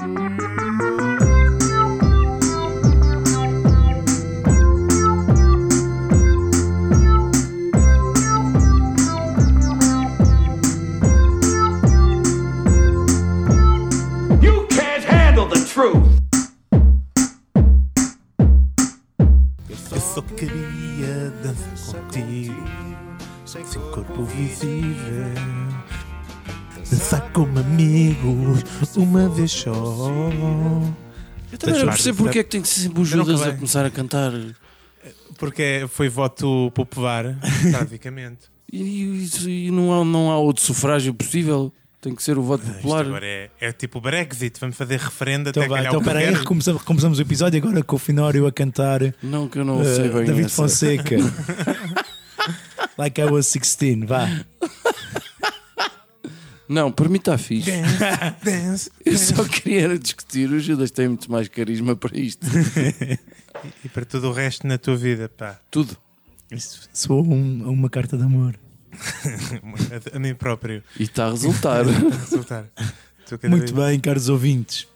Mm-hmm. Eu também não percebo porque é que tem que ser sempre o Judas a vai. começar a cantar. Porque foi voto popular, basicamente. E, e- e não, há, não há outro sufrágio possível. Tem que ser o voto Isto popular. agora é, é tipo o Brexit, vamos fazer referendo Então, até vai, então peraí, recomeçamos, recomeçamos o episódio agora com o Finório a cantar Não, que eu não eh, sei bem. David essa. Fonseca. like I was 16, vá. Não, para mim está fixe. Dance. Eu só queria era discutir. O Judas tem muito mais carisma para isto. E para tudo o resto na tua vida, pá. Tudo. Isso, Soou um- uma carta de amor. a, a mim próprio. E está a resultar. Resultar. Estou cada Muito vez- bem, caros ouvintes.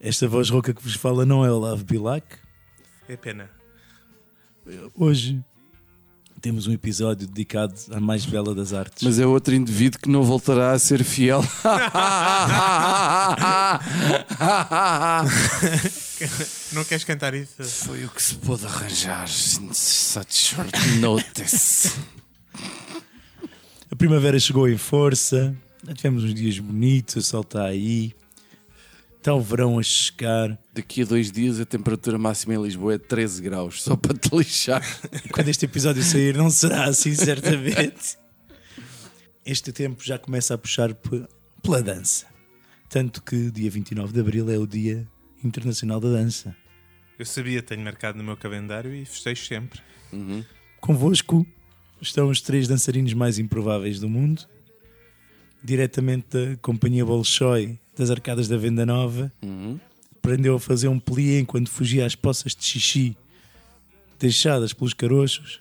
Esta voz rouca que vos fala não é o Love Bilac. É pena. Hoje temos um episódio dedicado à mais bela das artes. Mas é outro indivíduo que não voltará a ser fiel. Não queres cantar isso? Foi o que se pôde arranjar such short notice. A primavera chegou em força, tivemos uns dias bonitos, o sol está aí, o verão a chegar. Daqui a dois dias a temperatura máxima em Lisboa é 13 graus, só para te lixar. Quando este episódio sair, não será assim, certamente. Este tempo já começa a puxar pe- pela dança. Tanto que dia 29 de abril é o Dia Internacional da Dança. Eu sabia, tenho marcado no meu calendário e festejo sempre. Convosco estão os três dançarinos mais improváveis do mundo, diretamente da Companhia Bolshoi das Arcadas da Venda Nova. Aprendeu a fazer um plié enquanto fugia às poças de xixi deixadas pelos carochos.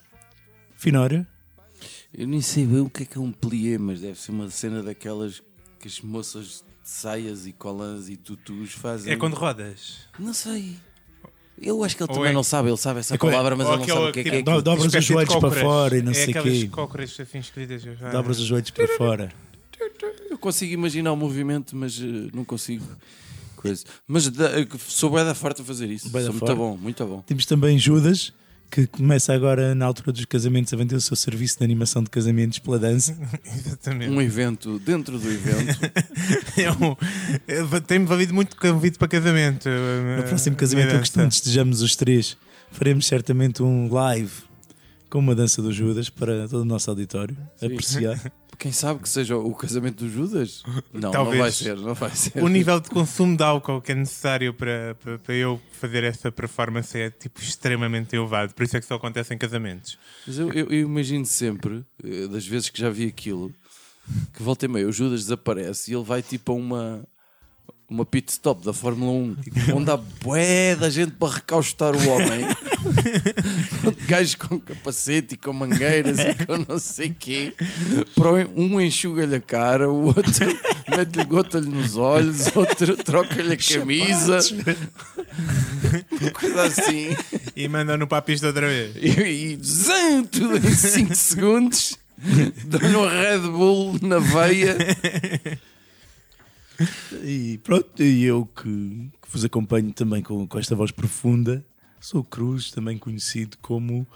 Finório, Eu nem sei bem o que é que é um plié, mas deve ser uma cena daquelas que as moças de saias e colãs e tutus fazem. É quando rodas. Não sei. Eu acho que ele Ou também é- não sabe, ele sabe essa É palavra, mas ele não sabe o que é que é. dobras os Espécie de joelhos para fora e não é sei aquelas quê. Dobras os joelhos para fora. Consigo imaginar o movimento, mas eh, não consigo. Coisa. Mas da, sou bué da farta a fazer isso. Sou muito bom, muito bom. Temos também Judas, que começa agora na altura dos casamentos a vender o seu serviço de animação de casamentos pela dança. Exatamente. Um evento dentro do evento. É um, é- Tem-me valido muito convite para casamento. No próximo casamento eu costumo estejamos os três. Faremos certamente um live com uma dança do Judas para todo o nosso auditório apreciar. Quem sabe que seja o casamento do Judas? Não, Talvez. não vai ser, não vai ser. O nível de consumo de álcool que é necessário para, para, para eu fazer essa performance é tipo extremamente elevado. Por isso é que só acontece em casamentos. Mas eu, eu- eu imagino sempre, eh, das vezes que já vi aquilo, que volta e meia o Judas desaparece e ele vai tipo a uma, uma pit stop da Fórmula 1, tipo, onde há bué da gente para recaustar o homem. Gajos com capacete e com mangueiras e com não sei quê. Um enxuga-lhe a cara, o outro mete-lhe gota-lhe nos olhos, o outro troca-lhe a camisa. Uma coisa assim. E mandam-no para a pista outra vez. E, e zan, tudo em 5 segundos. Dão-lhe um Red Bull na veia. E pronto, e eu que, que vos acompanho também com, com esta voz profunda, sou o Cruz, também conhecido como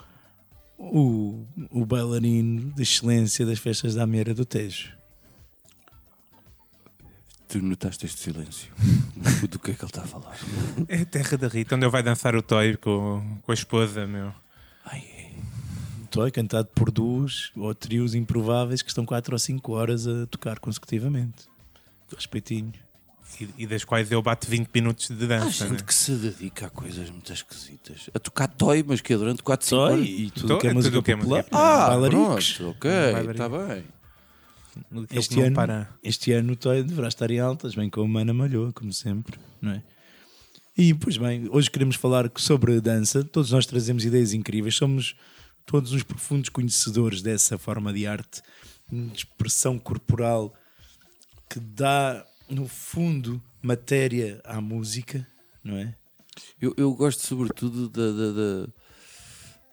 o, o bailarino de excelência das festas da Ameira do Tejo. Tu notaste este silêncio? Do que é que ele está a falar? É a terra da Rita, onde ele vai dançar o toy com, com a esposa, meu. Estou cantado por duos ou trios improváveis que estão 4 ou 5 horas a tocar consecutivamente. Respeitinho. E, e das quais eu bato 20 minutos de Há dança. gente né? que se dedica a coisas muito esquisitas. A tocar toy, mas que é durante 4, 5 Só horas. e tudo que é é música tudo o que é popular. música Ah, bailaricos. pronto, ok, está bem. Este ano, para. este ano o Toy deverá estar em altas, bem como a Mana Malhoa, como sempre, não é? E, pois bem, hoje queremos falar sobre dança. Todos nós trazemos ideias incríveis. Somos todos uns profundos conhecedores dessa forma de arte, de expressão corporal que dá, no fundo, matéria à música, não é? Eu, eu gosto sobretudo da, da, da,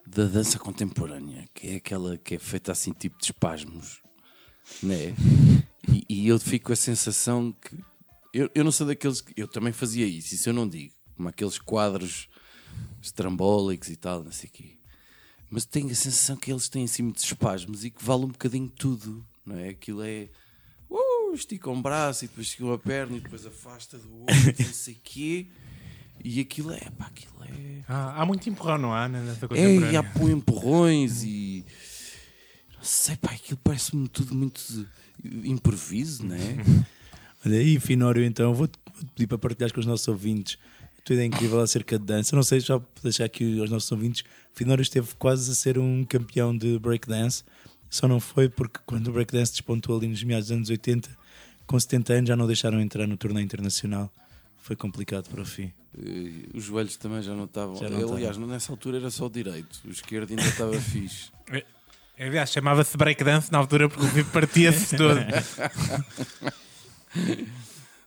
da dança contemporânea, que é aquela que é feita assim tipo de espasmos, né? E, e eu fico com a sensação que eu, eu não sou daqueles que eu também fazia isso, isso eu não digo, como aqueles quadros estrambólicos e tal, não sei o quê. Mas tenho a sensação que eles têm assim muitos espasmos e que vale um bocadinho tudo, não é? Aquilo é. Uh, estica um braço e depois estica uma perna e depois afasta do outro, e não sei o quê. E aquilo é, pá, aquilo é. Ah, há muito empurrão, não há? Nessa É, contemporânea. e há põe empurrões e. Não sei, pá, aquilo parece-me tudo muito improviso, não é? Olha aí, Finório, então, vou-te pedir para partilhares com os nossos ouvintes a tua ideia incrível acerca de dança. Não sei, já vou deixar aqui aos nossos ouvintes. Finório esteve quase a ser um campeão de breakdance, só não foi porque quando o breakdance despontou ali nos meados dos anos 80, com 70 anos já não deixaram entrar no torneio internacional. Foi complicado para o fim. E Os joelhos também já não estavam. Já não Aliás, nessa altura era só o direito, o esquerdo ainda estava fixe. É, Aliás, chamava-se breakdance na altura porque o vivo partia-se todo.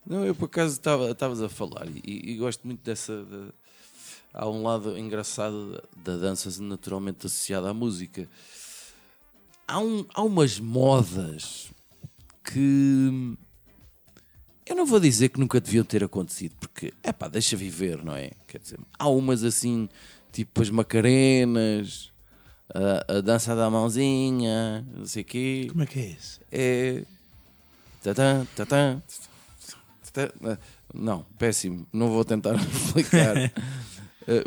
Não, eu por acaso estava- estavas a falar e, e gosto muito dessa. da- há um lado engraçado da, da dança naturalmente associada à música. Há, um, há umas modas que eu não vou dizer que nunca deviam ter acontecido, porque é pá, deixa viver, não é? Quer dizer, há umas assim, tipo as macarenas, a, a dança da mãozinha, não sei o quê Como é que é isso? é. Tatã, tatã, tatã. Não, péssimo. Não vou tentar explicar. Eh,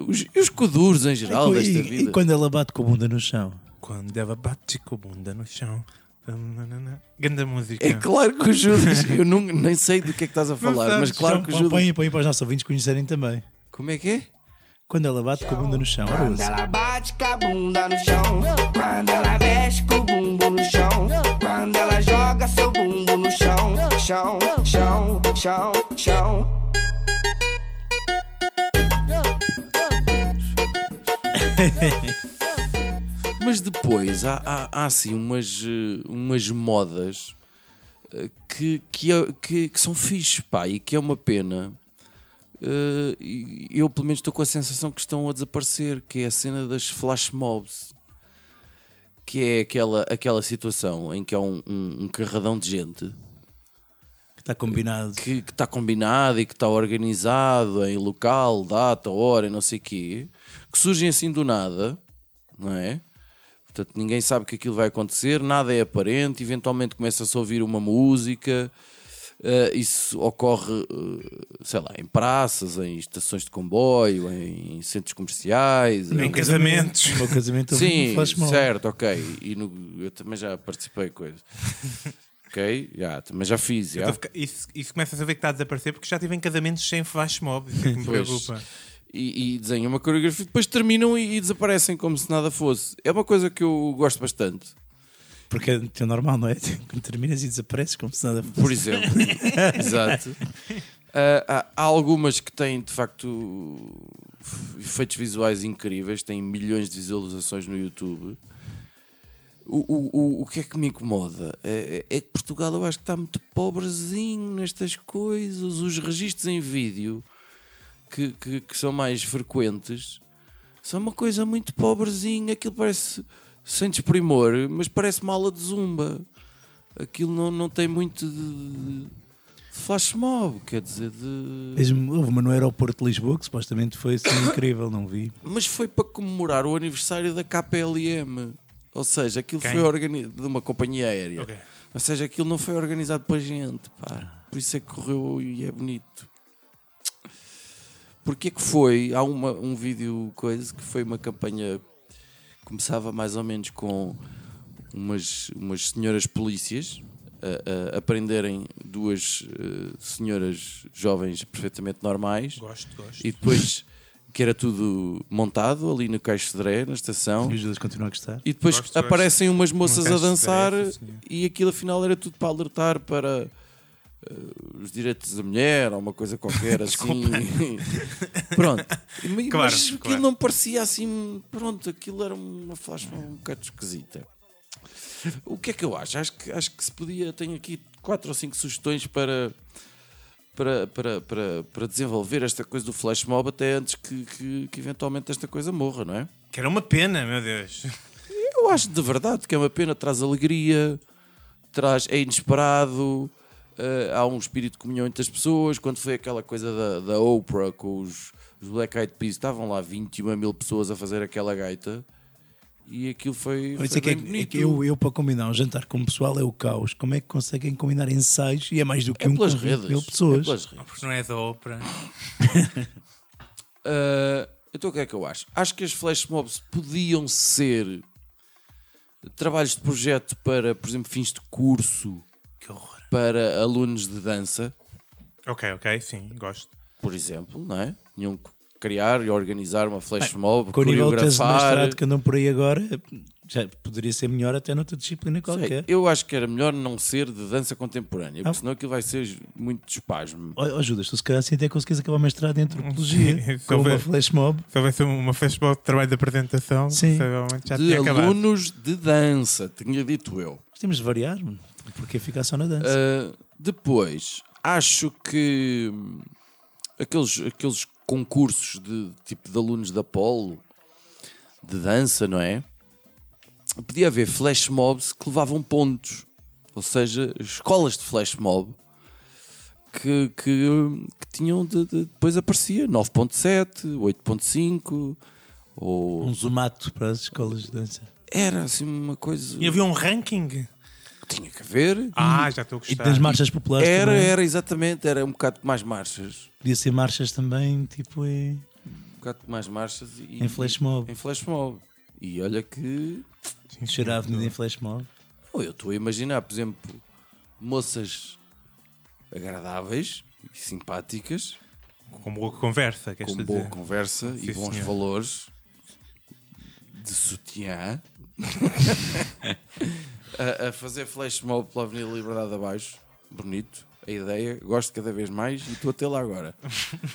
os, e os coduros em geral e, desta e vida. quando ela bate com a bunda no chão? Quando ela bate com a bunda no chão. Ganda música. É claro que o Judas. Eu não, nem sei do que é que estás a falar, sabes, mas claro que o Judas. põe, põe para os nossos ouvintes conhecerem também. Como é que é? Quando ela bate com a bunda no chão. Quando ela bate com a bunda no chão, quando ela mexe com o bumbum no chão, quando ela joga seu bumbum no chão, chão, chão, chão, chão. Mas depois há, há, há assim umas, eh, umas modas eh, que, que, é- que, que são fixe, pá, e que é uma pena. Eh, eu, pelo menos, estou com a sensação que estão a desaparecer, que é a cena das flash mobs. Que é aquela, aquela situação em que há um, um, um carradão de gente Está combinado. que que está combinado e que está organizado em local, data, hora e não sei o quê, que surgem assim do nada, não é? Portanto, ninguém sabe que aquilo vai acontecer, nada é aparente, eventualmente começa-se a ouvir uma música, eh, isso ocorre, eh, sei lá, em praças, em estações de comboio, em centros comerciais. Em casamentos. No casamento Sim, certo, ok. E no- eu também já participei com coisas. ok, já, também já fiz. Eu já. tô fica- Isso, isso começa a ver que está a desaparecer porque já tive em casamentos sem flash mob. Isso é que me Pois. preocupa. E, e desenham uma coreografia, depois terminam e, e desaparecem como se nada fosse. É uma coisa que eu gosto bastante. Porque é normal, não é? Quando terminas e desapareces como se nada fosse. Por exemplo, exato. Ah, há, há algumas que têm de facto efeitos visuais incríveis, têm milhões de visualizações no YouTube. O, o, o, o que é que me incomoda? É, é que Portugal eu acho que está muito pobrezinho nestas coisas. Os registros em vídeo que, que, que são mais frequentes são uma coisa muito pobrezinha. Aquilo parece sem desprimor, mas parece uma aula de zumba. Aquilo não, não tem muito de, de flash mob, quer dizer, de. Mesmo, houve uma no aeroporto de Lisboa que supostamente foi assim incrível, não vi. Mas foi para comemorar o aniversário da KPLM. Ou seja, aquilo Quem? foi organizado de uma companhia aérea. Ok. Ou seja, aquilo não foi organizado para gente. Pá. Por isso é que correu e é bonito. Porque é que foi? Há uma, um vídeo coisa que foi uma campanha começava mais ou menos com umas, umas senhoras polícias a, a, a prenderem duas eh, senhoras jovens perfeitamente normais Gosto, gosto. e depois que era tudo montado ali no Caixo de Dré, na estação. E os dois continuam a gostar. E depois Gosto, aparecem umas moças a dançar e aquilo afinal era tudo para alertar para eh, os direitos da mulher ou uma coisa qualquer assim. pronto. Claro, Mas aquilo claro. não parecia assim. Pronto, aquilo era uma flash um bocado esquisita. O que é que eu acho? Acho que, acho que se podia. Tenho aqui quatro ou cinco sugestões para, para, para, para, para desenvolver esta coisa do flash mob até antes que, que, que eventualmente esta coisa morra, não é? Que era uma pena, meu Deus. Eu acho de verdade que é uma pena, traz alegria, traz, é inesperado, eh, há um espírito de comunhão entre as pessoas. Quando foi aquela coisa da, da Oprah com os, os Black Eyed Peas, estavam lá 21 mil pessoas a fazer aquela gaita e aquilo foi. Mas foi é que, é que- é bonito. que eu, eu, para combinar um jantar com o pessoal, é o caos. Como é que conseguem combinar ensaios? E é mais do que É um pelas com 20 redes. mil É pessoas. pelas redes. Porque não é da ópera. Ah, então o que é que eu acho? Acho que as flash mobs podiam ser trabalhos de projeto para, por exemplo, fins de curso Que horror. Para alunos de dança, Ok, ok, sim, gosto. por exemplo, não é? Tinham que criar e organizar uma flash mob, Com o coreografar. mestrado que andam por aí agora, já poderia ser melhor até noutra disciplina Sei, qualquer. eu acho que era melhor não ser de dança contemporânea, porque Ah. senão aquilo vai ser muito espasmo. Ó ó, Judas, tu se calhar assim até consegues acabar o mestrado em antropologia Sim, com uma flash mob. Se houvesse uma festival de trabalho de apresentação, Sim. provavelmente já De tinha acabado. alunos de dança, tinha dito eu. Mas temos de variar, mano. Porque ficar só na dança. Uh, depois, acho que aqueles, aqueles concursos de tipo de alunos da Polo de dança, não é? Podia haver flash mobs que levavam pontos, ou seja, escolas de flash mob que, que, que tinham de, de- depois aparecia 9.7, 8.5 ou Um zumato para as escolas de dança. era assim uma coisa E havia um ranking. Tinha que haver. Ah, já estou a E gostar. nas marchas populares Era, também. era exatamente, era um bocado mais marchas. Podia ser marchas também, tipo, em, um bocado mais marchas e, em flash mob. em flash mob. E olha que Cheira a avenida em flash mob. eu estou a imaginar, por exemplo, moças agradáveis e simpáticas, Com boa conversa, queres com dizer? boa conversa e Sim, bons senhor. valores de sutiã a, a fazer flash mob pela Avenida Liberdade abaixo. Bonito. A ideia, gosto cada vez mais e estou a tê-la agora.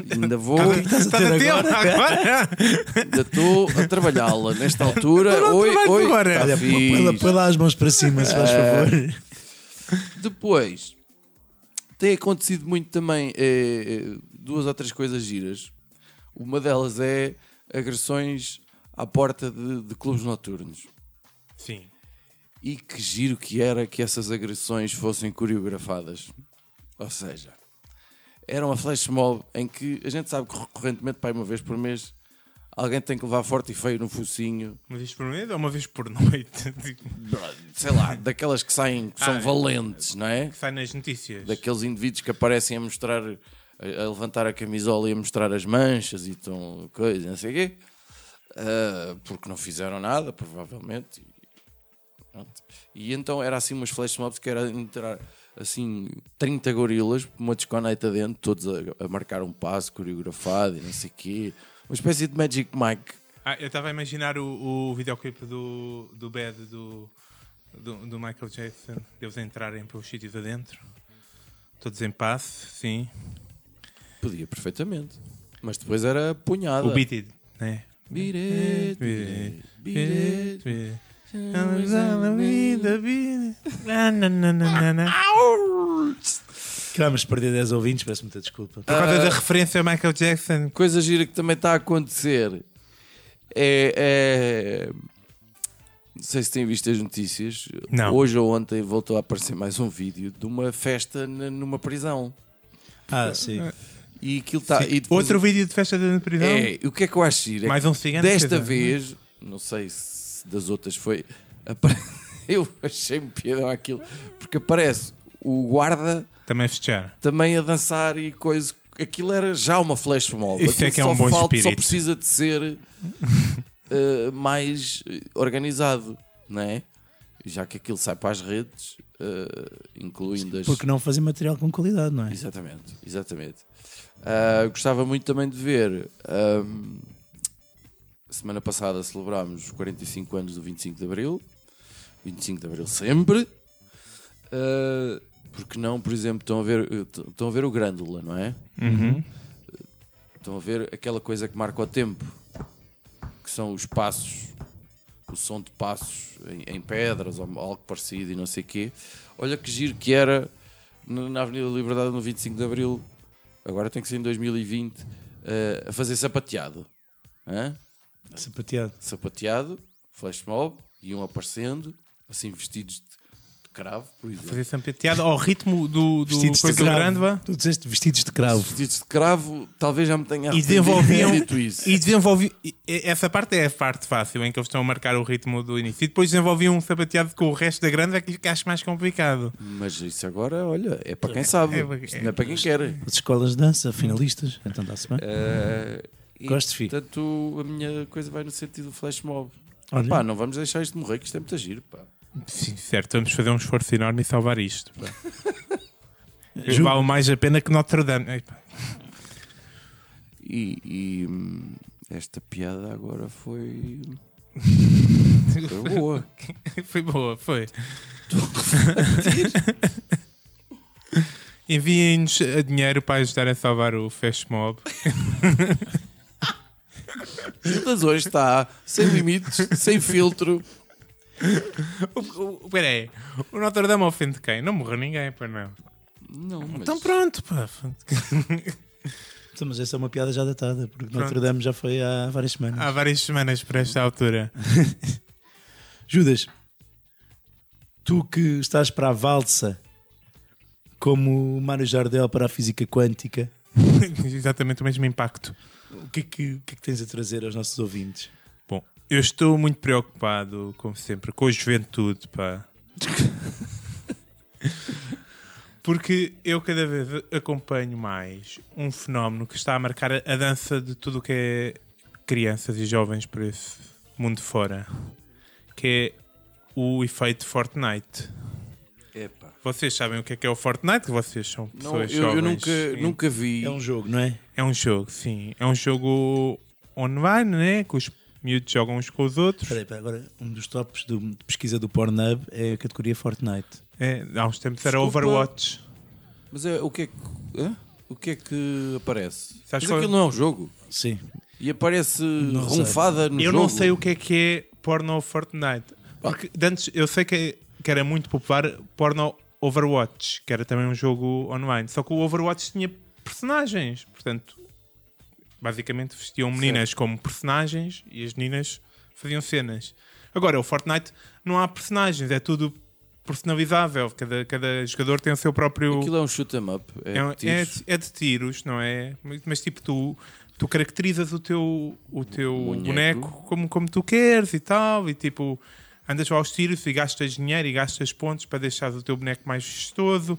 E ainda vou, Estás a ter agora? ainda estou a trabalhá-la nesta altura. Oi, oi, agora. tá Olha, põe lá- põe lá as mãos para cima, se faz Ah. favor. Depois tem acontecido muito também eh, eh, duas ou três coisas giras. Uma delas é agressões à porta de, de clubes noturnos. Sim. E que giro que era que essas agressões fossem coreografadas. Ou seja, era uma flash mob em que a gente sabe que recorrentemente, para uma vez por mês, alguém tem que levar forte e feio no focinho. Uma vez por mês ou uma vez por noite? Tipo, Sei lá, daquelas que saem, que são Ah, é. valentes, não é? que sai nas notícias. daqueles indivíduos que aparecem a mostrar, a, levantar a camisola e a mostrar as manchas e tão coisa, não sei o quê, Ah, porque não fizeram nada, provavelmente. E, pronto. E então era assim umas flash mobs que era entrar assim 30 gorilas, uma desconecta dentro, todos a, a marcar um passo coreografado e não sei o quê. Uma espécie de Magic Mike. Ah, eu estava a imaginar o, o videoclipe do, do Bad do, do, do Michael Jackson, deles entrarem pelos sítios adentro, todos em passe, sim. Podia perfeitamente. Mas depois era punhada. O Beat It, né? Beat it, beat it, beat it. Por Que vamos perder 10 ouvintes, peço muita desculpa. causa da referência a Michael Jackson, Coisa gira que também está a acontecer é, é- Não sei se têm visto as notícias. Não. Hoje ou ontem voltou a aparecer mais um vídeo de uma festa na- numa prisão. Ah, sim. E aquilo está. Sim. Outro vídeo de festa da prisão. É, o que é que eu acho giro? É Mais um cigano. Desta dizer, vez, não sei se das outras foi. Eu achei-me piadão aquilo. Porque aparece o guarda Também festejar. também a dançar e coisa. Aquilo era já uma flash mob. Isso é que é só um bom falta- Só espírito. precisa de ser eh, mais organizado, não é? Já que aquilo sai para as redes, eh, incluindo as. Porque não fazer material com qualidade, não é? Exatamente, exatamente. Ah, gostava muito também de ver. Semana passada celebrámos os 45 anos do 25 de Abril. 25 de Abril sempre. Ah, porque não, por exemplo, estão a ver, estão a ver o Grândola, não é? Uhum. Estão a ver aquela coisa que marca o tempo, que são os passos, o som de passos em, em pedras ou algo parecido e não sei o quê. Olha que giro que era na Avenida da Liberdade no 25 de Abril agora tem que ser em 2020 eh, a fazer sapateado. Hã? Sapateado. Sapateado, flash mob, iam aparecendo, assim vestidos de, de cravo, por exemplo. Fazer sapateado ao ritmo do, do Vestidos de coisa do cravo. grande, vá. Tu disseste vestidos de cravo. Vestidos de cravo, talvez já me tenha E de desenvolviam. isso. E desenvolvi, e- essa parte é a parte fácil, em que eles estão a marcar o ritmo do início. E depois desenvolviam um sapateado com o resto da grande, é que acho mais complicado. Mas isso agora, olha, é para quem sabe. É para- Isto não é para quem quer. As escolas de dança, finalistas. Então está-se bem. E, Gosto, fi. Portanto, a minha coisa vai no sentido do flash mob. Olha. Pá, não vamos deixar isto morrer, que isto é muito giro. Pá. Sim, certo, vamos fazer um esforço enorme e salvar isto. Vale mais a pena que Notre Dame. Ei. E, e, hum, esta piada agora foi. foi boa. Foi boa, foi. Enviem-nos dinheiro para ajudar a salvar o Flash Mob. Mas hoje está sem limites, sem filtro. O- o- Espera aí, o Notre Dame ofende quem? Não morreu ninguém, pois não. Não, mas... Então pronto, pá. Mas essa é uma piada já datada, porque Notre Dame já foi há várias semanas. Há várias semanas para esta altura. Judas, tu que estás para a valsa como o Mário Jardel para a física quântica, Exatamente o mesmo impacto. O que, é que, o que é que tens a trazer aos nossos ouvintes? Bom, eu estou muito preocupado, como sempre, com a juventude, pá. Porque eu cada vez acompanho mais um fenómeno que está a marcar a dança de tudo o que é crianças e jovens por esse mundo fora, que é o efeito Fortnite. Epá. Vocês sabem o que é que é o Fortnite? Vocês são Não, pessoas eu, eu jovens. nunca, e- nunca vi. É um jogo, não é? É um jogo, sim. É um jogo online, né? Que os miúdos jogam uns com os outros. Espera aí, espera, agora um dos tops do- de pesquisa do Pornhub é a categoria Fortnite. É, há uns tempos era Desculpa. Overwatch. Mas é, o que é que. hã? O que é que aparece? Sabes Mas qual- aquilo não é um jogo. Sim. E aparece Não sei. ronfada no Eu jogo. não sei o que é que é porno Fortnite. Porque antes eu sei que, que era muito popular porno Overwatch, que era também um jogo online. Só que o Overwatch tinha personagens. Portanto, basicamente vestiam meninas como personagens e as meninas faziam cenas. Agora, o Fortnite não há personagens, é tudo personalizável. Cada, cada jogador tem o seu próprio. Aquilo é um shoot 'em up. É, É, um- é, é de tiros, não é? Mas, mas, tipo, tu, tu caracterizas o teu, o teu Boneco. boneco, como, como tu queres e tal, e tipo, andas aos tiros e gastas dinheiro e gastas pontos para deixares o teu boneco mais vistoso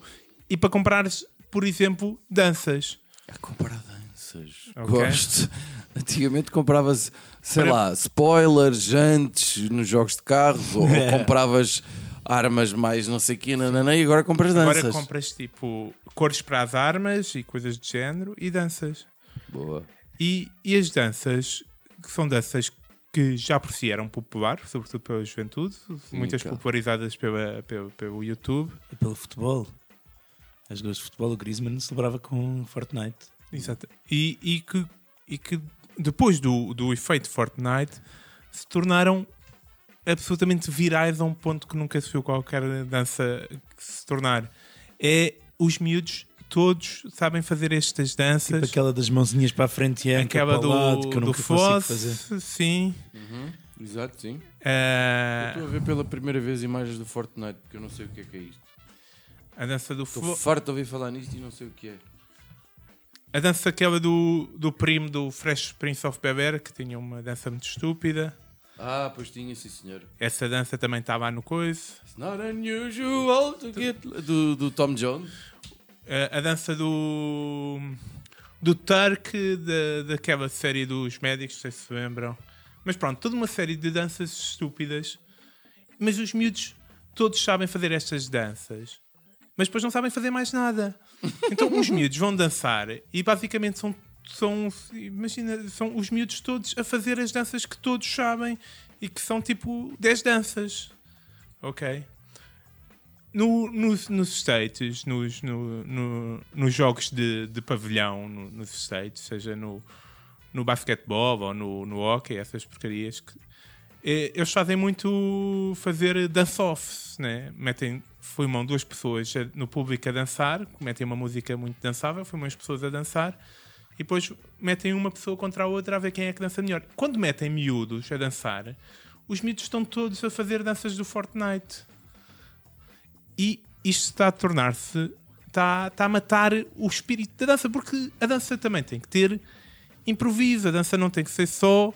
e para comprares, por exemplo, danças. A comprar danças. Ok. Gosto. Antigamente comprava-se, sei Para- lá, spoilers, jantes nos jogos de carros, ou, ou É. compravas armas mais não sei o que, nananã, e agora compras danças. Agora compras tipo cores para as armas e coisas de género e danças. Boa. E, e as danças, que são danças que já por si eram popular, sobretudo pela juventude, muitas claro. popularizadas pela, pelo, pelo YouTube. E pelo futebol. As jogadores de futebol, o Griezmann celebrava com Fortnite. Exato. E, e, que, e que depois do, do efeito Fortnite se tornaram absolutamente virais a um ponto que nunca se viu qualquer dança se tornar. É os miúdos todos sabem fazer estas danças. Tipo aquela das mãozinhas para a frente e a anca Aquela para do, o lado, que eu do nunca consigo Foz, fazer. sim. Exato, sim. Ah, Estou a ver pela primeira vez imagens do Fortnite, porque eu não sei o que é que é isto. a dança do Estou farto de ouvir falar nisto e não sei o que é. A dança aquela do, do primo do Fresh Prince of Bel-Air, que tinha uma dança muito estúpida. Ah, pois tinha, sim senhor. Essa dança também estava no coisa. It's not unusual to get... Do, do Tom Jones. A, a dança do. do Turk, da, daquela série dos médicos, não sei se se lembram. Mas pronto, toda uma série de danças estúpidas. Mas os miúdos todos sabem fazer estas danças. Mas depois não sabem fazer mais nada. Então os miúdos vão dançar e basicamente são. São, imagina, são os miúdos todos a fazer as danças que todos sabem e que são tipo 10 danças. Ok? No, nos, nos States, nos, no, no- nos jogos de, de pavilhão no- nos States, seja no, no basquetebol ou no, no hockey, essas porcarias, que eh, eles fazem muito fazer dance-offs, né? Metem, filmam duas pessoas no público a dançar, metem uma música muito dançável, filmam as pessoas a dançar e depois metem uma pessoa contra a outra a ver quem é que dança melhor. Quando metem miúdos a dançar, os miúdos estão todos a fazer danças do Fortnite. E isto está a tornar-se. Está, está a matar o espírito da dança, porque a dança também tem que ter improviso, a dança não tem que ser só.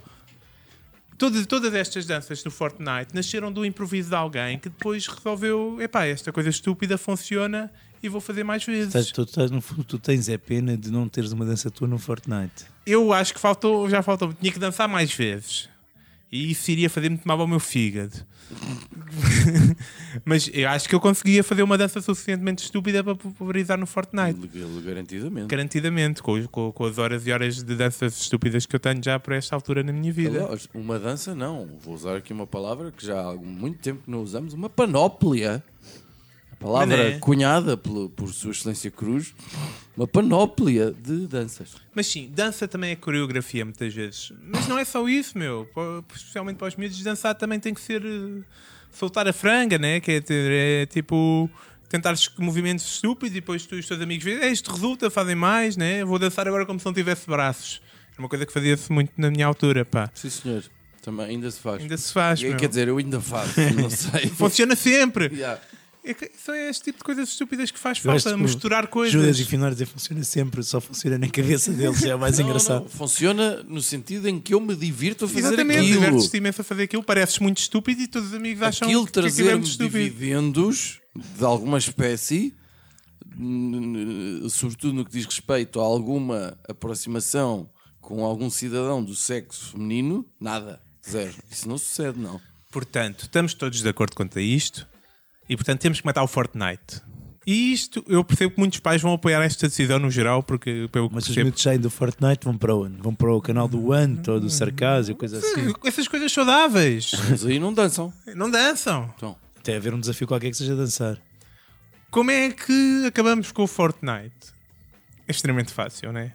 Todas, todas estas danças do Fortnite nasceram do improviso de alguém que depois resolveu: epá, esta coisa estúpida funciona e vou fazer mais vezes. Estás- tu, estás no fundo, tu tens é pena de não teres uma dança tua no Fortnite. Eu acho que faltou, já faltou, tinha que dançar mais vezes. E isso iria fazer muito mal ao meu fígado. Mas eu acho que eu conseguia fazer uma dança suficientemente estúpida para popularizar no Fortnite. Garantidamente. Garantidamente, com, com- com as horas e horas de danças estúpidas que eu tenho já por esta altura na minha vida. Uma dança não. Vou usar aqui uma palavra que já há muito tempo que não usamos, uma panóplia. Palavra Mané. cunhada pelo- por Sua Excelência Cruz. Uma panóplia de danças. Mas sim, dança também é coreografia muitas vezes. Mas não é só isso, meu. Especialmente para os miúdos, dançar também tem que ser eh, soltar a franga, né? Que é, é tipo tentar movimentos estúpidos e depois tu e os teus amigos veem, "É, isto resulta, fazem mais, né? Vou dançar agora como se não tivesse braços. É uma coisa que fazia-se muito na minha altura, pá. Sim, senhor. Também ainda se faz. Ainda se faz, Quer meu. dizer, eu ainda faço, não sei. Funciona sempre. Yeah. É são este tipo de coisas estúpidas que faz falta, que o misturar coisas. Judas e Finório dizer funciona sempre, só funciona na cabeça deles, é o mais Não, engraçado. não, funciona no sentido em que eu me divirto a fazer Exatamente, aquilo. divertes-te imenso a fazer aquilo, pareces muito estúpido e todos os amigos acham Aquilo que, que aquilo é muito estúpido. dividendos de alguma espécie, sobretudo no que diz respeito a alguma aproximação com algum cidadão do sexo feminino, nada. Zero. Isso não sucede, não. Portanto, estamos todos de acordo quanto a isto e, portanto, temos que matar o Fortnite. E isto, eu percebo que muitos pais vão apoiar esta decisão no geral, porque pelo que Mas os percebo, miúdos saem do Fortnite, vão para onde? Vão para o canal do Ant ou do Sarcásio, coisa assim. essas coisas saudáveis Mas aí não dançam. não dançam. Então, Até haver um desafio qualquer que seja dançar. Como é que acabamos com o Fortnite? É extremamente fácil, não é?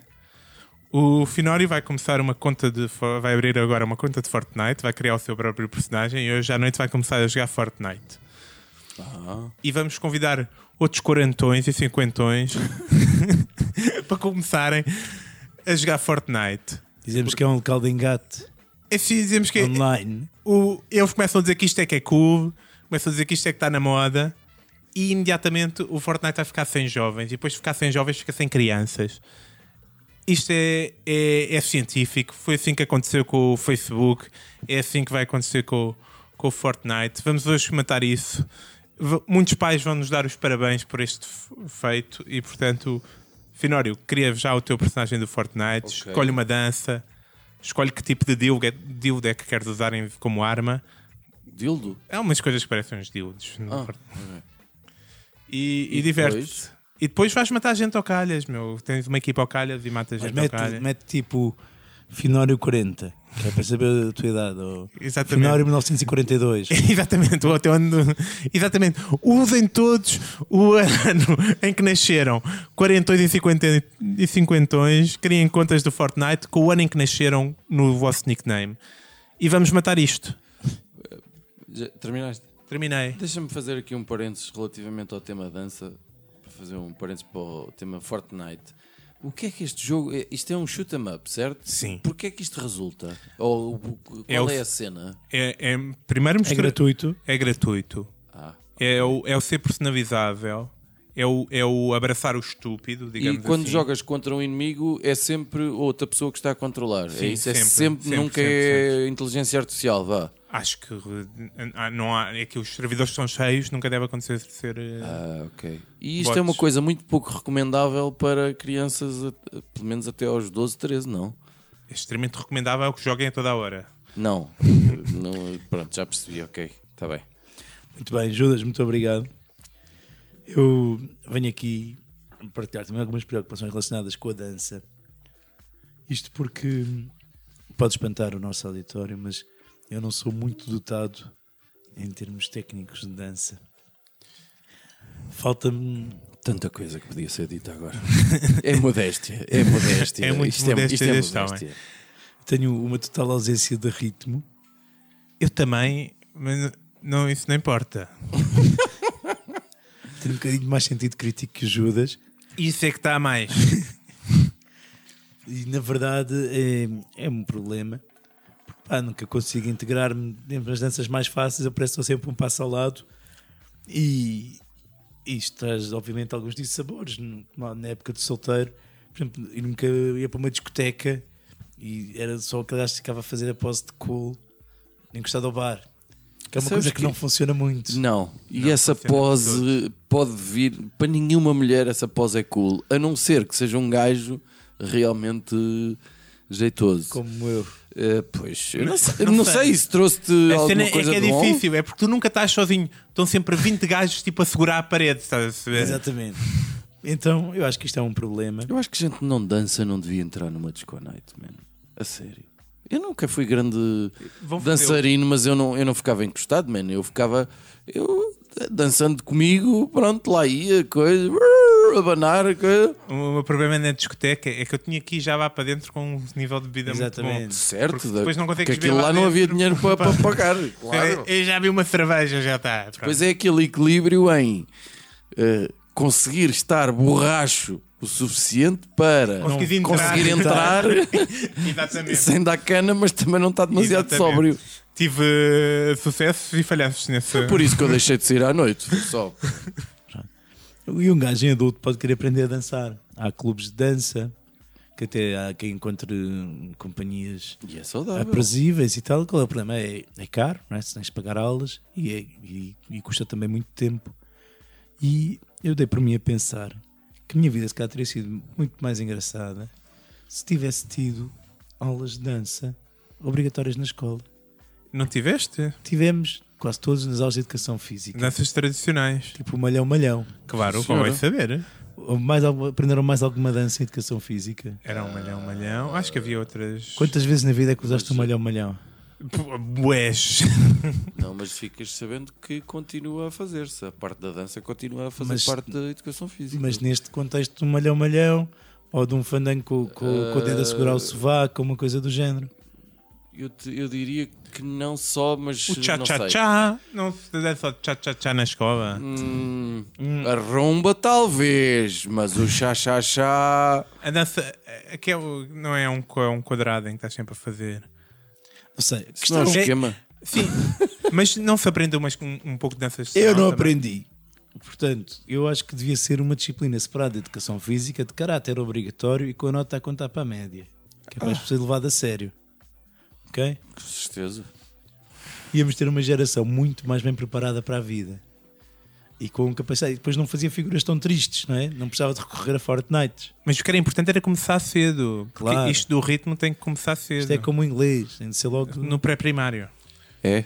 O Finori vai começar uma conta de. Vai abrir agora uma conta de Fortnite, vai criar o seu próprio personagem e hoje à noite vai começar a jogar Fortnite. Ah, E vamos convidar outros quarentões e cinquentões para começarem a jogar Fortnite. Dizemos que é um local de engate É assim, dizemos que online. o- eles começam a dizer que isto é que é cool, começam a dizer que isto é que está na moda, e imediatamente o Fortnite vai ficar sem jovens, e depois de ficar sem jovens, fica sem crianças. Isto é, é, é científico, foi assim que aconteceu com o Facebook, é assim que vai acontecer com, com o Fortnite. Vamos hoje matar isso. Muitos pais vão nos dar os parabéns por este feito, e portanto, Finório, cria já o teu personagem do Fortnite, Ok. escolhe uma dança. Escolhe que tipo de dildo é, dildo é que queres usar em- como arma. dildo. É umas coisas que parecem uns dildos. Ah, Fortnite. ok. E, e, E diverte-te. depois? E depois vais matar gente ao calhas, meu. Tens uma equipa ao calhas e matas gente ao mete, calhas. mete tipo Finório 40, que é para saber a tua idade. Ou Exatamente. Finório 1942. Exatamente, o até onde... Exatamente. Usem todos o ano em que nasceram. 40 e 50 e 50 criem contas do Fortnite com o ano em que nasceram no vosso nickname. E vamos matar isto. Já terminaste? Terminei. Deixa-me fazer aqui um parênteses relativamente ao tema dança, para fazer um parênteses para o tema Fortnite. O que é que este jogo. é- Isto é um shoot 'em up, certo? Sim. Porquê é que isto resulta? Ou qual É o- é a cena? É, é- primeiro É gratuito. É gratuito. Ah. É o, é o ser personalizável. É o, é o abraçar o estúpido, E digamos quando assim. jogas contra um inimigo é sempre outra pessoa que está a controlar. Sim, é isso, é sempre, sempre, sempre, nunca sempre, é inteligência artificial, vá. Acho que ah, não há, é que os servidores estão cheios, nunca deve acontecer ser. eh, Ah, ok. E isto Bots. é uma coisa muito pouco recomendável para crianças, pelo menos até aos 12, 13, não? É extremamente recomendável que joguem a toda a hora. Não. não pronto, já percebi, ok. Está bem. Muito bem, Judas, muito obrigado. Eu venho aqui partilhar também algumas preocupações relacionadas com a dança. Isto porque pode espantar o nosso auditório, mas eu não sou muito dotado em termos técnicos de dança. Falta-me. Tanta coisa que podia ser dita agora. é modéstia, é modéstia. É muito isto modéstia é, isto é modéstia. Tenho uma total ausência de ritmo Eu também, mas não, isso não importa. Tem um bocadinho mais sentido crítico que o Judas. Isso é que está a mais. E na verdade é, é um problema. Pá, nunca consigo integrar-me dentro das danças mais fáceis. Eu parece que estou sempre um passo ao lado. E isto traz, obviamente, alguns dissabores. Na época de solteiro, por exemplo, eu nunca ia para uma discoteca e era só gajo que ficava a fazer a pose de cool, encostado ao bar. Que é uma Sabes coisa que, que- não funciona muito. Não, e Não, essa pose pode vir para nenhuma mulher. Essa pose é cool, a não ser que seja um gajo realmente jeitoso. Como eu. Eh, pois, eu não sei, não não sei. sei se trouxe-te cena alguma é coisa que é de bom. difícil, é porque tu nunca estás sozinho. Estão sempre 20 gajos tipo a segurar a parede, estás a saber? Exatamente. Então eu acho que isto é um problema. Eu acho que gente que não dança não devia entrar numa disco night, man. A sério. Eu nunca fui grande dançarino, mas eu não, eu não ficava encostado, man. Eu ficava eu, dançando comigo, pronto, lá ia, coisa, abanar, coisa. O meu problema na discoteca é que eu tinha que ir já lá para dentro com um nível de bebida muito bom. Exatamente. Certo, Porque depois não consegues aquilo lá lá não havia dinheiro para, para pagar. Claro. Eu já vi uma cerveja, já está. Pois é aquele equilíbrio em eh, conseguir estar borracho o suficiente para entrar. conseguir entrar Exatamente. sem dar cana, mas também não está demasiado Exatamente. sóbrio. Tive uh, sucessos e falhanços nesse. Por isso que eu deixei de sair à noite. foi Só. E um gajo em adulto pode querer aprender a dançar. Há clubes de dança que até há quem encontre hum, companhias E é saudável. aprazíveis e tal. Qual é o problema? É, é caro, não é? Se tens de pagar aulas e, é- e- e custa também muito tempo. E eu dei por mim a pensar que a minha vida se calhar teria sido muito mais engraçada se tivesse tido aulas de dança obrigatórias na escola. Não tiveste? Tivemos quase todos nas aulas de educação física. Danças tradicionais. Tipo malhão, malhão. Claro, como vai saber? Mais, aprenderam mais alguma dança em educação física? Era um malhão, malhão. Acho que havia outras. Quantas vezes na vida é que usaste o malhão, malhão? Bués. Não, mas ficas sabendo que continua a fazer-se. A parte da dança continua a fazer Mas- parte da educação física. Mas neste contexto de um malhão, malhão, ou de um fandango com, com, com o dedo a segurar o sovaco, ou uma coisa do género. Eu, te- eu diria que não só, mas O não tchá-tchá-tchá. Não se der só tchá-tchá-tchá na escola. Hum, A rumba talvez, mas o chá-chá-chá... A dança é que é o- não é um, é um quadrado em que estás sempre a fazer. Não sei. Isto não é um é- esquema. Sim, mas não se aprendeu mais com um, um pouco de danças de Eu não também? aprendi. Portanto, eu acho que devia ser uma disciplina separada de educação física, de caráter obrigatório e com a nota a contar para a média. Que é para ser levado a sério. Ok? Com certeza. Íamos ter uma geração muito mais bem preparada para a vida. E com capacidade. E depois não fazia figuras tão tristes, não é? Não precisava de recorrer a Fortnite. Mas o que era importante era começar cedo. Porque Claro. isto do ritmo tem que começar cedo. Isto é como o inglês, tem de ser logo. No pré-primário. É.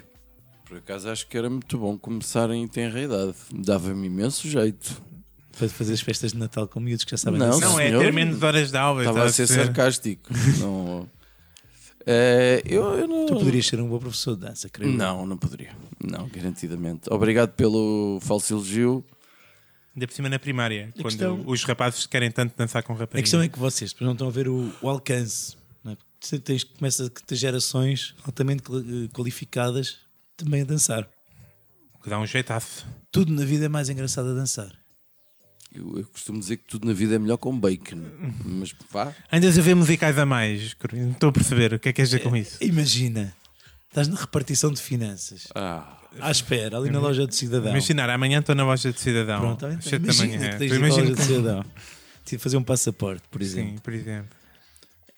Por acaso acho que era muito bom começarem em tenra idade. Dava-me imenso jeito. para fazer as festas de Natal com miúdos que já sabem Não. Não, é ter menos horas de aula. Estava a ser ver? sarcástico. não... É, eu, eu não... Tu poderias ser um bom professor de dança, creio. eu. Não, não poderia. Não, garantidamente. Obrigado pelo falso elogio. Ainda por cima na primária. quando questão- os rapazes querem tanto dançar com A rapazes. questão é que vocês depois não estão a ver o, o alcance. Não é? Porque tens, começa a ter gerações altamente quali- qualificadas também a dançar. Que dá um jeitaço. Tudo na vida é mais engraçado a dançar. Eu, eu costumo dizer que tudo na vida é melhor com bacon. Mas vá. Andas a ver musicais a mais. Não estou a perceber o que é que queres dizer com isso. Imagina, estás na repartição de finanças, Ah, à espera, ali na loja do cidadão. Imaginar, amanhã estou na loja de cidadão. Pronto, então, imagina manhã. que tens Tu de ir para a imagina loja do como- cidadão. Tive de fazer um passaporte, por exemplo. Sim, por exemplo.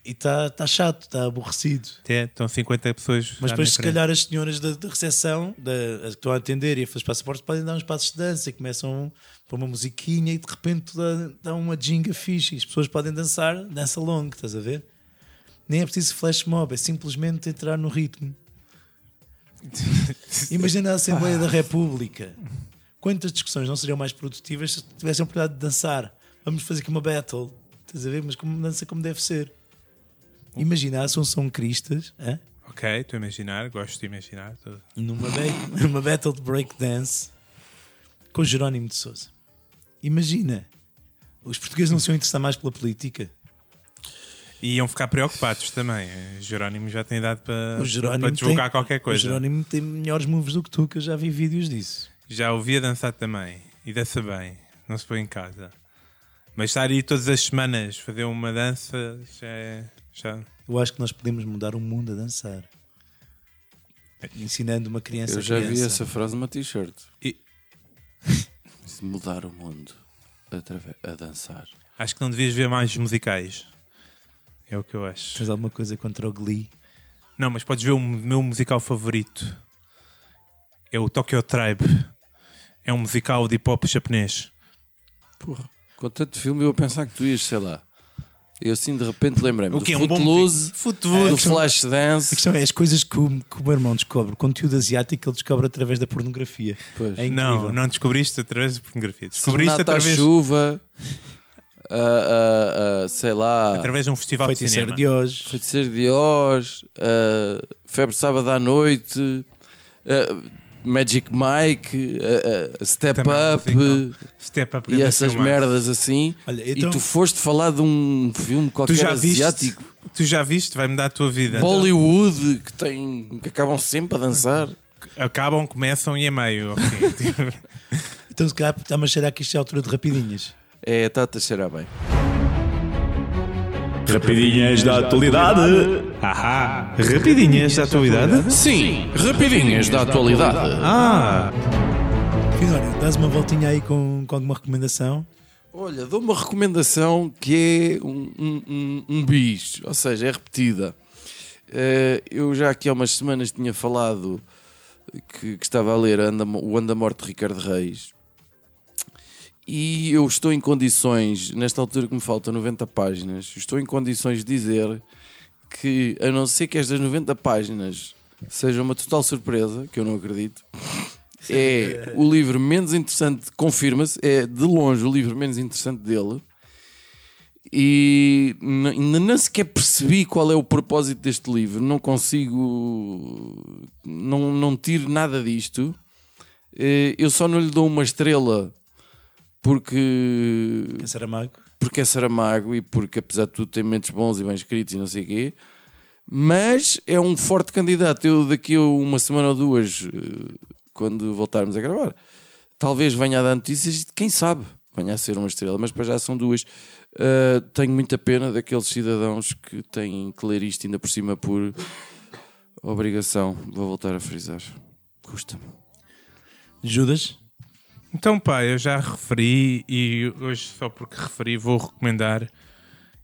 E está tá chato, está aborrecido. Até estão 50 pessoas. Mas depois, se calhar, as senhoras da, da recepção, da, que estão a atender e a fazer os passaportes, podem dar uns passos de dança e começam para uma musiquinha e de repente dá, dá uma jinga fixe e as pessoas podem dançar, dança longa, estás a ver? Nem é preciso flash mob, é simplesmente entrar no ritmo. Imagina a Assembleia da República. Quantas discussões não seriam mais produtivas se tivessem a oportunidade de dançar? Vamos fazer aqui uma battle, estás a ver? Mas como dança como deve ser. Imagina a Assunção Cristas, hã? Ok, estou a imaginar, gosto de imaginar. Tô- numa, ba- numa battle de breakdance com Jerónimo de Souza. Imagina, os portugueses não se iam interessar mais pela política. E iam ficar preocupados também. O Jerónimo já tem idade para, O para tem- qualquer O coisa. Jerónimo tem melhores moves do que tu, que eu já vi vídeos disso. Já ouvia dançar também. E dança bem. Não se põe em casa. Mas estar aí todas as semanas fazer uma dança já é. Já... Eu acho que nós podemos mudar o mundo a dançar. Ensinando uma criança Eu a já vi criança. essa frase numa t-shirt. E- mudar o mundo através, a dançar. Acho que não devias ver mais musicais. É o que eu acho. Tens alguma coisa contra o Glee? Não, mas podes ver o meu musical favorito. É o Tokyo Tribe. É um musical de hip hop japonês. Porra, com tanto filme eu a pensar que tu ias, sei lá. Eu assim de repente lembrei-me O do que é um bom Footloose, Footloose. do Flash A Dance. questão é as coisas que o, que o meu irmão descobre. Conteúdo asiático ele descobre através da pornografia. Pois. É Não, não descobriste através de pornografia. Descobriste Serenata à através, chuva, ah, ah, ah, sei lá, através de um festival de cinema. de hoje. Feiticeiro de Oz, Febre Sábado à Noite, Magic Mike, ah, ah, Step Também Up musical. Step Up e essas merdas assim. Olha, então- E tu foste falar de um filme Tu qualquer já viste? asiático. Tu já viste? Vai mudar a tua vida. Bollywood que tem que acabam sempre a dançar. Acabam, começam e é meio. ok. Então se calhar está-me a cheirar que isto é a altura de rapidinhas. É, está-te a cheirar bem. Rapidinhas da atualidade. Ahá! Rapidinhas da atualidade? Sim, rapidinhas da atualidade. Ah! Finório, dás uma voltinha aí com, com alguma recomendação? Olha, dou uma recomendação que é um, um, um, um bis, ou seja, é repetida. Eh, eu já aqui há umas semanas tinha falado que, que estava a ler Anda- o Anda Morte de Ricardo Reis e eu estou em condições, nesta altura que me faltam 90 páginas, estou em condições de dizer que, a não ser que estas 90 páginas sejam uma total surpresa, que eu não acredito, é o livro menos interessante, confirma-se, é de longe o livro menos interessante dele. E ainda nem sequer percebi qual é o propósito deste livro, não consigo, não, não tiro nada disto. Eh, Eu só não lhe dou uma estrela porque É Saramago? porque é Saramago e porque apesar de tudo tem mentes bons e bem escritos e não sei o quê. Mas é um forte candidato. Eu daqui a uma semana ou duas eh, quando voltarmos a gravar talvez venha a dar notícias e quem sabe venha a ser uma estrela. Mas para já são duas. Uh, tenho muita pena daqueles cidadãos que têm que ler isto ainda por cima por obrigação. Vou voltar a frisar. Custa-me. Judas? Então, pá, eu já referi e hoje, só porque referi, vou recomendar.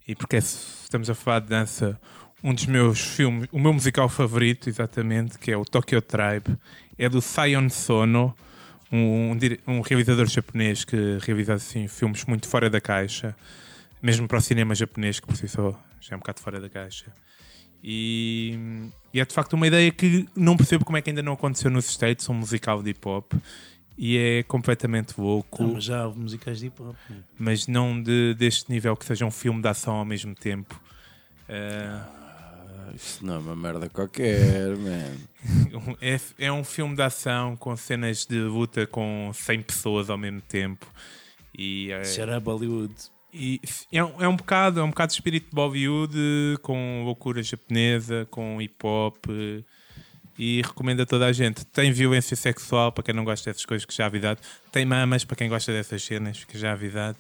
E porque é- estamos a falar de dança, um dos meus filmes, o meu musical favorito, exatamente, que é o Tokyo Tribe, é do Sion Sono, um, um realizador japonês que realiza assim, filmes muito fora da caixa, mesmo para o cinema japonês, que por si só já é um bocado fora da caixa. E, e é de facto uma ideia que não percebo como é que ainda não aconteceu nos States, um musical de hip hop. E é completamente louco, Não, mas já houve musicais de hip hop. mas não de, deste nível que seja um filme de ação ao mesmo tempo. Eh, Isso não é uma merda qualquer, man. é, é um filme de ação com cenas de luta com 100 pessoas ao mesmo tempo. E, Shut up Bollywood. e é, um, é um bocado, é um bocado de espírito de Bollywood com loucura japonesa, com hip hop. E recomendo a toda a gente. Tem violência sexual para quem não gosta dessas coisas que já avisado. Tem mamas para quem gosta dessas cenas, que já avisado.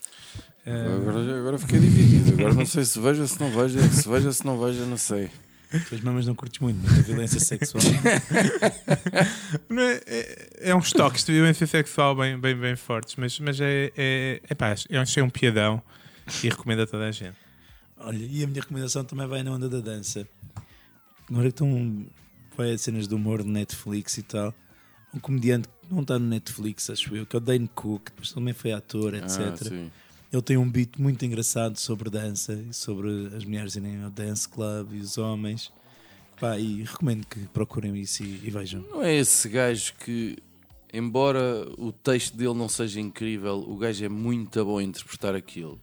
Eh, Agora, agora fiquei dividido. Agora não sei se vejo, se não vejo. Se vejo, se não vejo, não sei. Tu as mamas não curtes muito, mas a violência sexual. É, é, é uns toques de violência sexual bem, bem, bem fortes, mas, mas é, é, é pá, eu achei um piadão e recomendo a toda a gente. Olha, e a minha recomendação também vai na onda da dança. Agora que estão vai a cenas de humor de Netflix e tal. Um comediante que não está no Netflix, acho eu, que é o Dane Cook, depois também foi ator, etc. Ah. Ele tem um beat muito engraçado sobre dança e sobre as mulheres irem ao dance club e os homens. Pá, e recomendo que procurem isso e, e vejam. Não é esse gajo que, embora o texto dele não seja incrível, o gajo é muito bom a interpretar aquilo.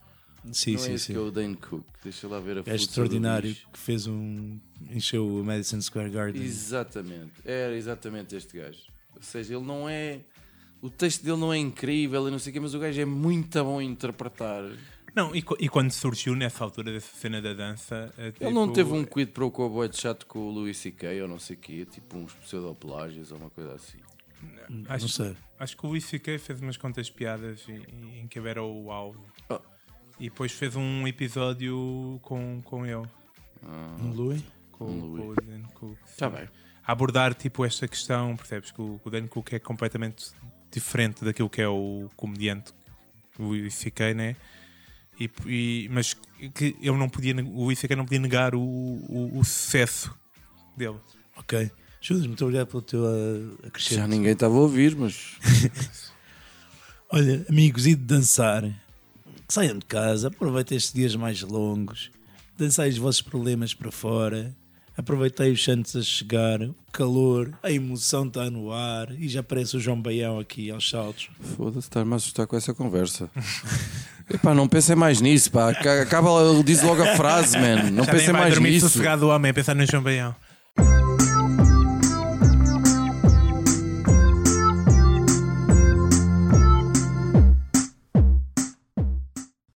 Sim, não sim, é esse sim. que é o Dane Cook. Deixa lá ver a É força do extraordinário que fez um. encheu o Madison Square Garden. Exatamente. Era exatamente este gajo. Ou seja, ele não é. O texto dele não é incrível e não sei o quê, mas o gajo é muito bom a interpretar. Não, e, e quando surgiu nessa altura dessa cena da dança. é Ele não tipo- teve um quid pro quo bué de chato com o Louis C.K. ou não sei o quê, tipo uns pseudoplágios ou uma coisa assim. Acho, Não sei. acho que o Luís C.K. fez umas contas piadas em, em que era o alvo. Oh. E depois fez um episódio com, com ele. No Louis? Com, Um com o Dan Cook. Tá sim. bem. A abordar tipo esta questão, percebes? Que o, que o Dan Cook é completamente diferente daquilo que é o comediante o Luís C.K., né? E, e- mas que eu não podia, o Luís C.K. não podia negar o, o, o sucesso dele. Ok. Judas, muito obrigado pelo teu uh, Já acrescento. ninguém estava a ouvir, mas Olha, amigos, e de dançar? Saiam de casa, aproveitem estes dias mais longos, dançai os vossos problemas para fora, aproveitei os santos a chegar, o calor, a emoção está no ar e já aparece o João Baião aqui aos saltos. foda-se, estás-me a assustar com essa conversa. Epá, não pensem mais nisso, pá. Ca- Acaba, diz logo a frase, man. Não Já nem pensem vai mais dormir nisso. sossegado o homem a pensar no João Baião.